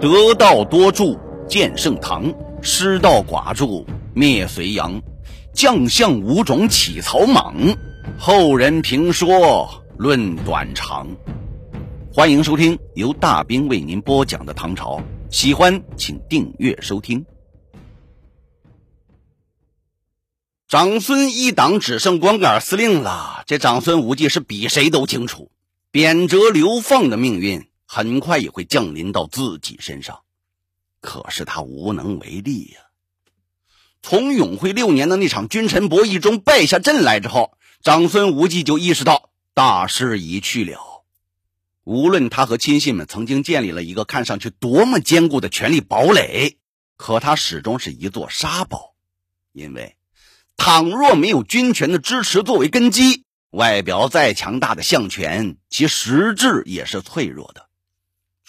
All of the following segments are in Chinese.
得道多助建盛唐，失道寡助灭隋炀。将相五种起草莽，后人评说论短长。欢迎收听由大兵为您播讲的唐朝，喜欢请订阅收听。长孙一党只剩光杆司令了，这长孙无忌是比谁都清楚，贬谪流放的命运很快也会降临到自己身上，可是他无能为力呀。从永徽六年的那场君臣博弈中败下阵来之后，长孙无忌就意识到大势已去了。无论他和亲信们曾经建立了一个看上去多么坚固的权力堡垒，可他始终是一座沙堡，因为。倘若没有军权的支持作为根基，外表再强大的相权，其实质也是脆弱的。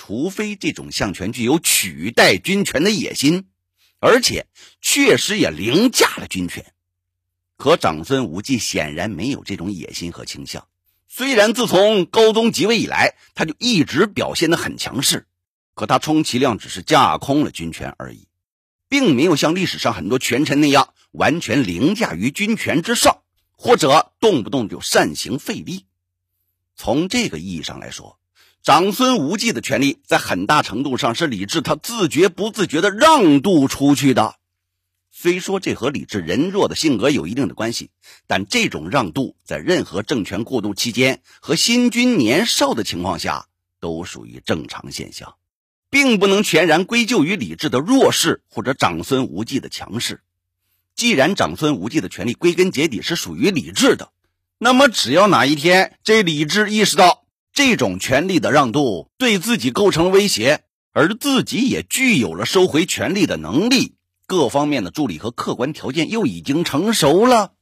除非这种相权具有取代军权的野心，而且确实也凌驾了军权。可长孙无忌显然没有这种野心和倾向。虽然自从高宗即位以来，他就一直表现得很强势，可他充其量只是架空了军权而已。并没有像历史上很多权臣那样完全凌驾于军权之上，或者动不动就擅行废立。从这个意义上来说，长孙无忌的权力在很大程度上是李治他自觉不自觉的让渡出去的。虽说这和李治人弱的性格有一定的关系，但这种让渡在任何政权过渡期间和新君年少的情况下都属于正常现象。并不能全然归咎于李治的弱势或者长孙无忌的强势。既然长孙无忌的权力归根结底是属于李治的，那么只要哪一天这李治意识到这种权力的让渡对自己构成威胁，而自己也具有了收回权力的能力，各方面的助力和客观条件又已经成熟了，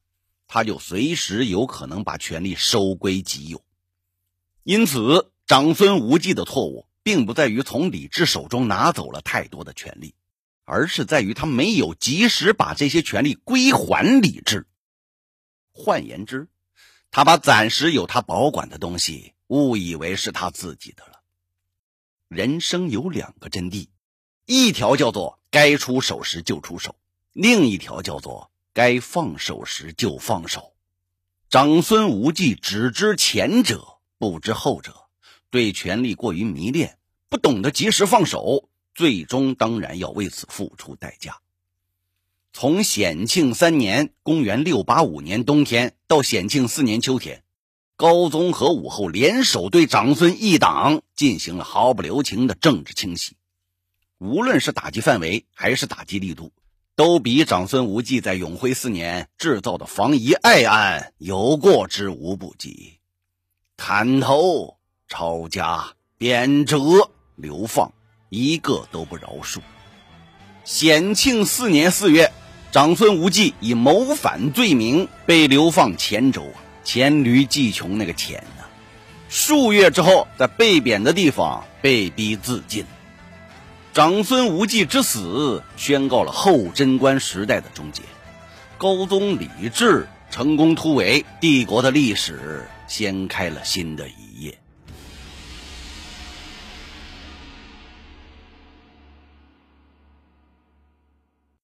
他就随时有可能把权力收归己有。因此，长孙无忌的错误。并不在于从李治手中拿走了太多的权利，而是在于他没有及时把这些权利归还李治。换言之，他把暂时有他保管的东西误以为是他自己的了。人生有两个真谛，一条叫做该出手时就出手，另一条叫做该放手时就放手。长孙无忌只知前者，不知后者。对权力过于迷恋，不懂得及时放手，最终当然要为此付出代价。从显庆三年（公元685年）冬天到显庆四年秋天，高宗和武后联手对长孙一党进行了毫不留情的政治清洗。无论是打击范围还是打击力度，都比长孙无忌在永徽四年制造的防夷爱案有过之无不及。砍头。抄家、贬谪、流放，一个都不饶恕。显庆四年四月，长孙无忌以谋反罪名被流放黔州，黔驴技穷那个黔呢。数月之后，在被贬的地方被逼自尽。长孙无忌之死，宣告了后贞观时代的终结。高宗李治成功突围，帝国的历史掀开了新的一页。